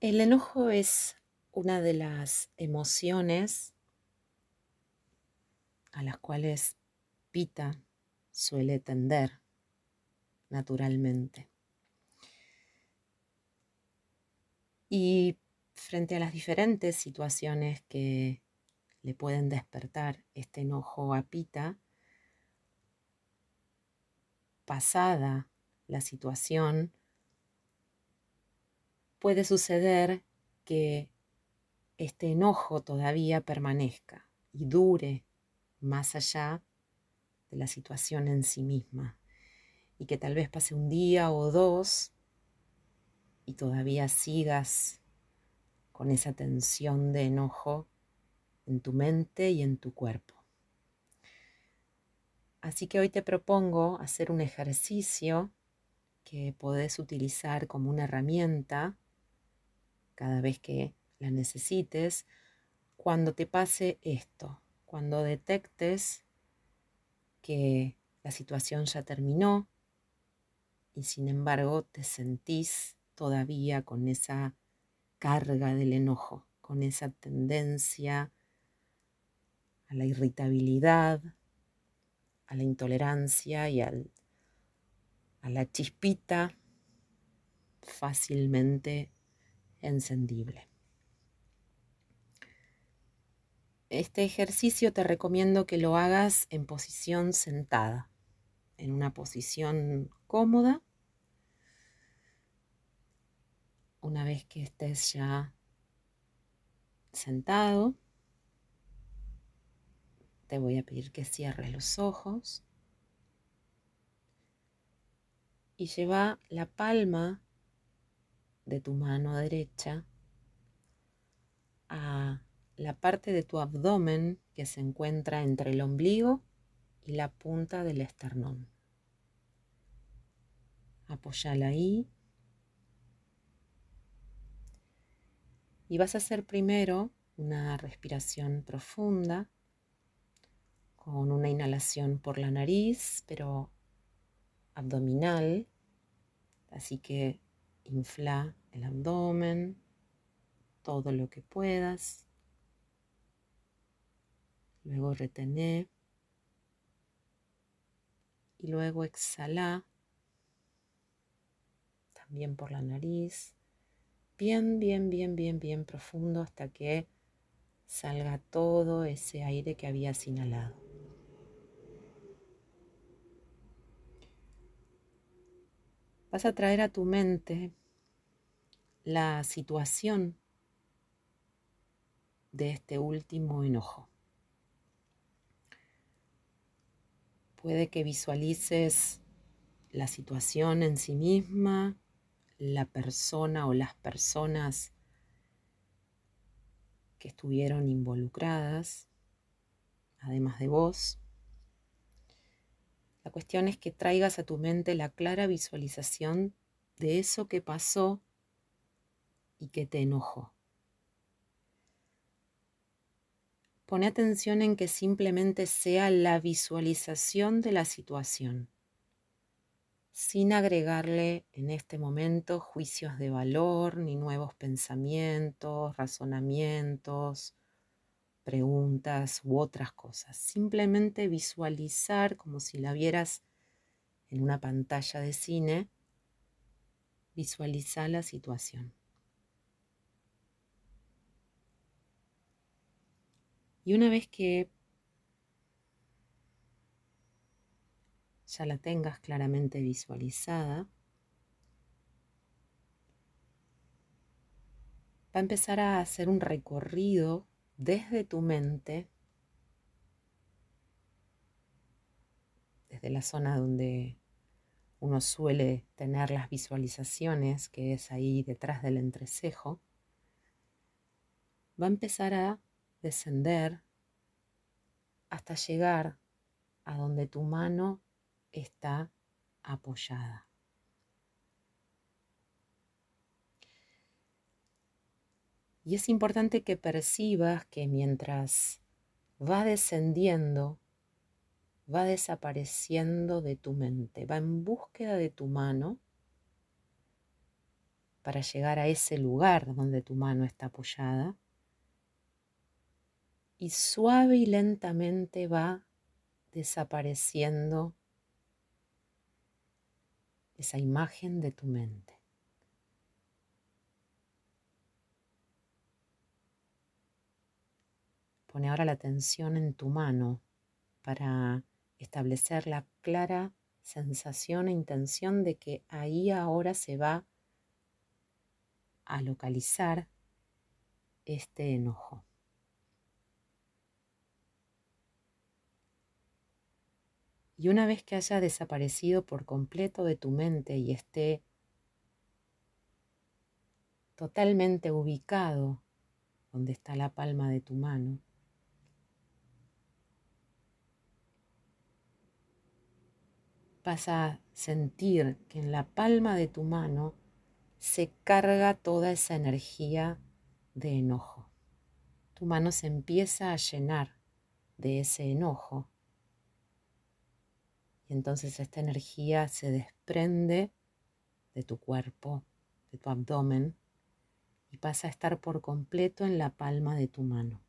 El enojo es una de las emociones a las cuales Pita suele tender naturalmente. Y frente a las diferentes situaciones que le pueden despertar este enojo a Pita, pasada la situación, puede suceder que este enojo todavía permanezca y dure más allá de la situación en sí misma y que tal vez pase un día o dos y todavía sigas con esa tensión de enojo en tu mente y en tu cuerpo. Así que hoy te propongo hacer un ejercicio que podés utilizar como una herramienta cada vez que la necesites cuando te pase esto, cuando detectes que la situación ya terminó y sin embargo te sentís todavía con esa carga del enojo, con esa tendencia a la irritabilidad, a la intolerancia y al, a la chispita fácilmente encendible. Este ejercicio te recomiendo que lo hagas en posición sentada, en una posición cómoda. Una vez que estés ya sentado, te voy a pedir que cierres los ojos y lleva la palma de tu mano derecha a la parte de tu abdomen que se encuentra entre el ombligo y la punta del esternón. Apoyala ahí. Y vas a hacer primero una respiración profunda con una inhalación por la nariz, pero abdominal. Así que infla el abdomen todo lo que puedas. Luego retené. Y luego exhala. También por la nariz. Bien, bien, bien, bien, bien profundo hasta que salga todo ese aire que habías inhalado. Vas a traer a tu mente la situación de este último enojo. Puede que visualices la situación en sí misma, la persona o las personas que estuvieron involucradas, además de vos. La cuestión es que traigas a tu mente la clara visualización de eso que pasó y que te enojó. Pone atención en que simplemente sea la visualización de la situación, sin agregarle en este momento juicios de valor, ni nuevos pensamientos, razonamientos, preguntas u otras cosas. Simplemente visualizar como si la vieras en una pantalla de cine, visualiza la situación. Y una vez que ya la tengas claramente visualizada, va a empezar a hacer un recorrido desde tu mente, desde la zona donde uno suele tener las visualizaciones, que es ahí detrás del entrecejo, va a empezar a descender hasta llegar a donde tu mano está apoyada. Y es importante que percibas que mientras va descendiendo, va desapareciendo de tu mente, va en búsqueda de tu mano para llegar a ese lugar donde tu mano está apoyada. Y suave y lentamente va desapareciendo esa imagen de tu mente. Pone ahora la atención en tu mano para establecer la clara sensación e intención de que ahí ahora se va a localizar este enojo. Y una vez que haya desaparecido por completo de tu mente y esté totalmente ubicado donde está la palma de tu mano, vas a sentir que en la palma de tu mano se carga toda esa energía de enojo. Tu mano se empieza a llenar de ese enojo. Entonces esta energía se desprende de tu cuerpo, de tu abdomen, y pasa a estar por completo en la palma de tu mano.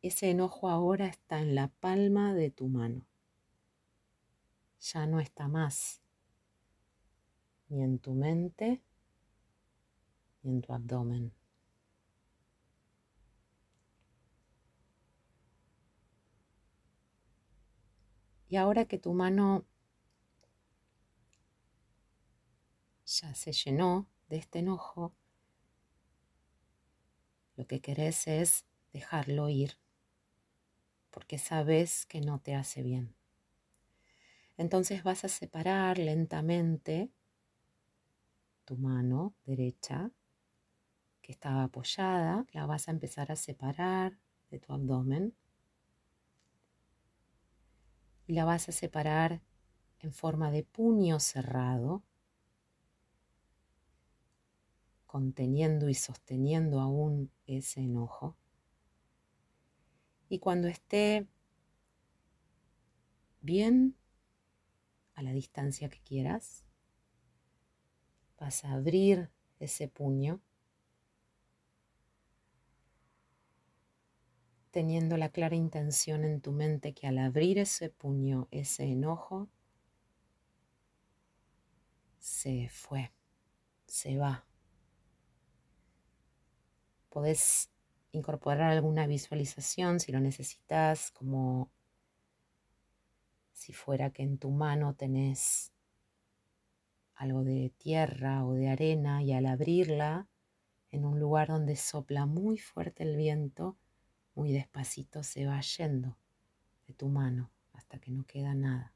Ese enojo ahora está en la palma de tu mano. Ya no está más ni en tu mente ni en tu abdomen. Y ahora que tu mano ya se llenó de este enojo, lo que querés es dejarlo ir porque sabes que no te hace bien. Entonces vas a separar lentamente tu mano derecha que estaba apoyada, la vas a empezar a separar de tu abdomen y la vas a separar en forma de puño cerrado, conteniendo y sosteniendo aún ese enojo. Y cuando esté bien, a la distancia que quieras, vas a abrir ese puño teniendo la clara intención en tu mente que al abrir ese puño, ese enojo, se fue, se va. Podés incorporar alguna visualización si lo necesitas, como si fuera que en tu mano tenés algo de tierra o de arena y al abrirla en un lugar donde sopla muy fuerte el viento, muy despacito se va yendo de tu mano hasta que no queda nada.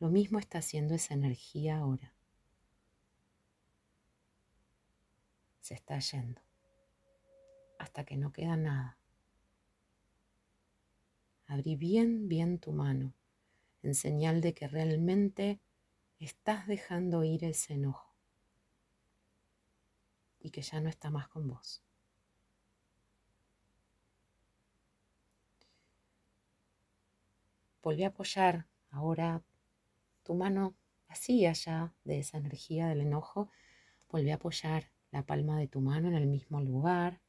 Lo mismo está haciendo esa energía ahora. Se está yendo hasta que no queda nada. Abrí bien, bien tu mano en señal de que realmente estás dejando ir ese enojo y que ya no está más con vos. Volví a apoyar ahora tu mano así allá de esa energía del enojo. Volví a apoyar la palma de tu mano en el mismo lugar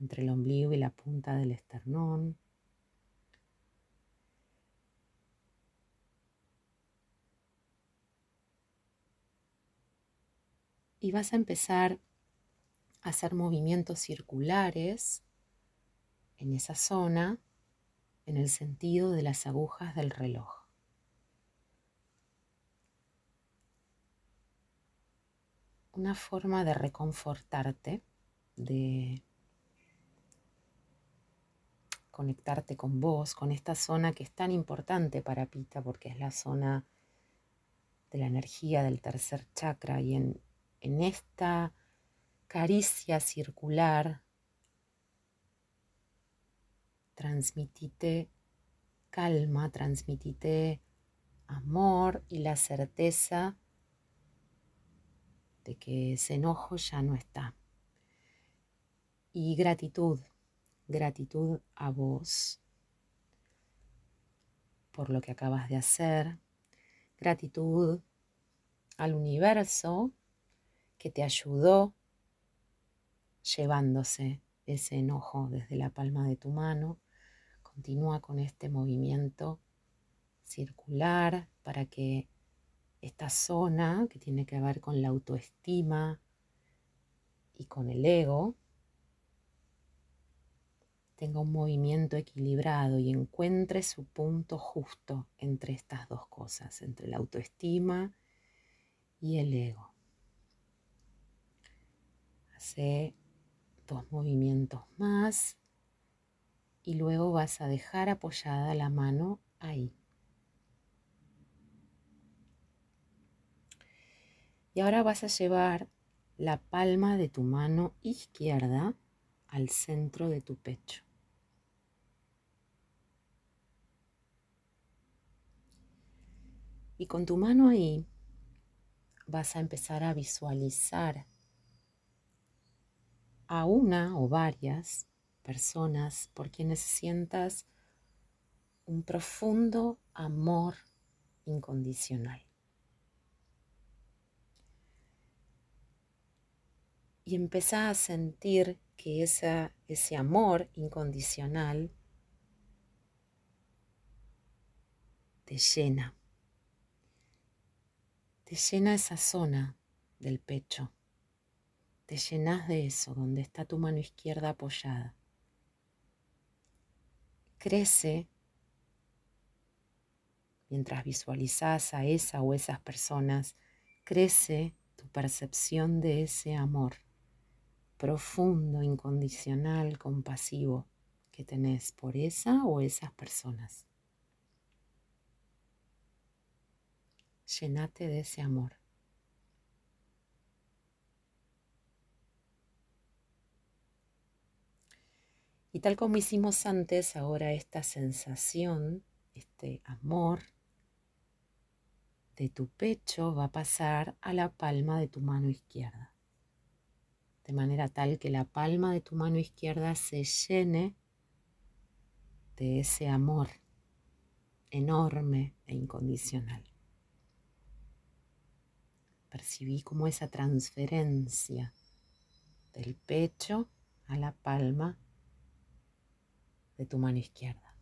entre el ombligo y la punta del esternón. Y vas a empezar a hacer movimientos circulares en esa zona en el sentido de las agujas del reloj. Una forma de reconfortarte, de conectarte con vos, con esta zona que es tan importante para Pita porque es la zona de la energía del tercer chakra y en, en esta caricia circular transmitite calma, transmitite amor y la certeza de que ese enojo ya no está. Y gratitud, gratitud a vos por lo que acabas de hacer, gratitud al universo que te ayudó llevándose ese enojo desde la palma de tu mano. Continúa con este movimiento circular para que esta zona que tiene que ver con la autoestima y con el ego tenga un movimiento equilibrado y encuentre su punto justo entre estas dos cosas, entre la autoestima y el ego. Hace dos movimientos más y luego vas a dejar apoyada la mano ahí. Y ahora vas a llevar la palma de tu mano izquierda al centro de tu pecho. Y con tu mano ahí vas a empezar a visualizar a una o varias personas por quienes sientas un profundo amor incondicional. Y empieza a sentir que ese amor incondicional te llena, te llena esa zona del pecho te llenas de eso, donde está tu mano izquierda apoyada. Crece mientras visualizas a esa o esas personas, crece tu percepción de ese amor profundo, incondicional, compasivo que tenés por esa o esas personas. Llenate de ese amor. Y tal como hicimos antes, ahora esta sensación, este amor de tu pecho va a pasar a la palma de tu mano izquierda. De manera tal que la palma de tu mano izquierda se llene de ese amor enorme e incondicional. Percibí como esa transferencia del pecho a la palma de tu mano izquierda.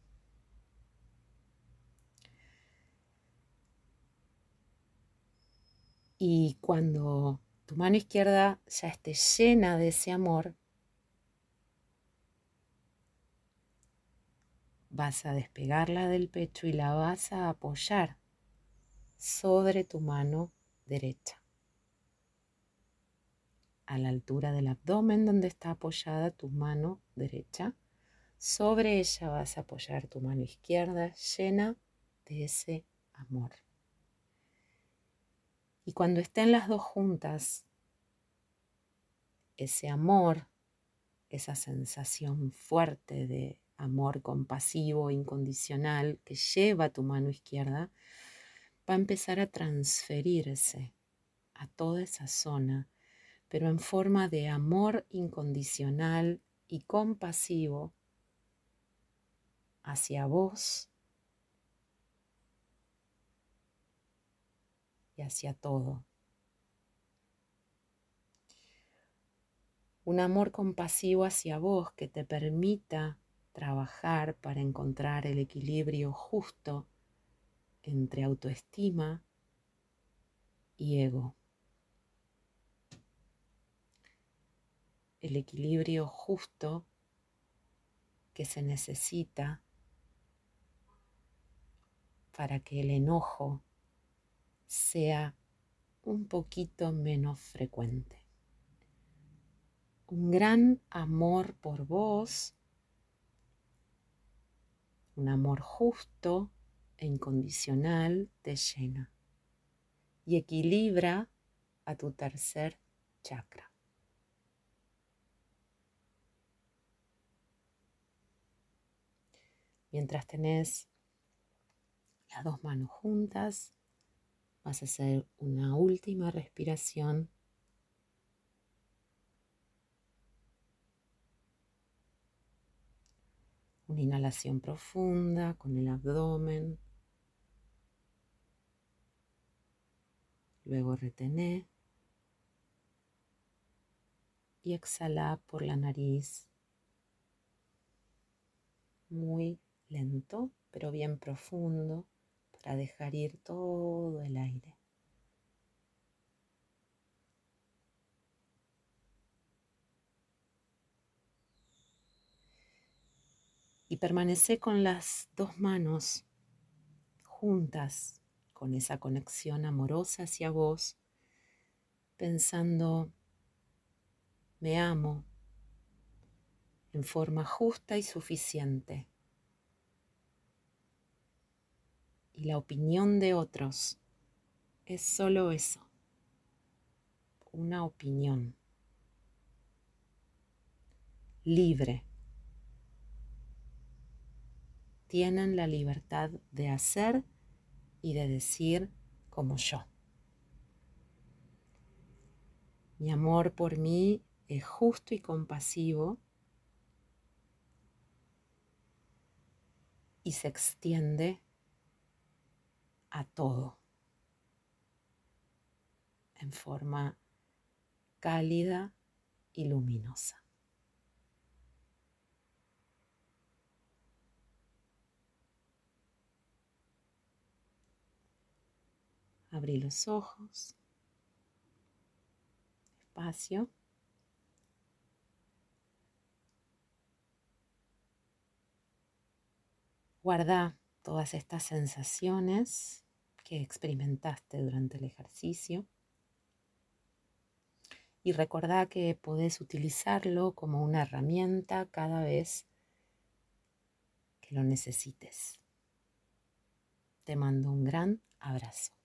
Y cuando tu mano izquierda ya esté llena de ese amor, vas a despegarla del pecho y la vas a apoyar sobre tu mano derecha, a la altura del abdomen donde está apoyada tu mano derecha sobre ella vas a apoyar tu mano izquierda llena de ese amor. Y cuando estén las dos juntas, ese amor, esa sensación fuerte de amor compasivo, incondicional, que lleva tu mano izquierda, va a empezar a transferirse a toda esa zona, pero en forma de amor incondicional y compasivo hacia vos y hacia todo. Un amor compasivo hacia vos que te permita trabajar para encontrar el equilibrio justo entre autoestima y ego. El equilibrio justo que se necesita para que el enojo sea un poquito menos frecuente. Un gran amor por vos, un amor justo e incondicional te llena y equilibra a tu tercer chakra. Mientras tenés las dos manos juntas, vas a hacer una última respiración. Una inhalación profunda con el abdomen. Luego retener y exhala por la nariz muy lento, pero bien profundo para dejar ir todo el aire. Y permanece con las dos manos juntas, con esa conexión amorosa hacia vos, pensando, me amo en forma justa y suficiente. Y la opinión de otros es solo eso, una opinión libre. Tienen la libertad de hacer y de decir como yo. Mi amor por mí es justo y compasivo y se extiende a todo en forma cálida y luminosa. Abrí los ojos, despacio. Guarda todas estas sensaciones que experimentaste durante el ejercicio y recordá que podés utilizarlo como una herramienta cada vez que lo necesites. Te mando un gran abrazo.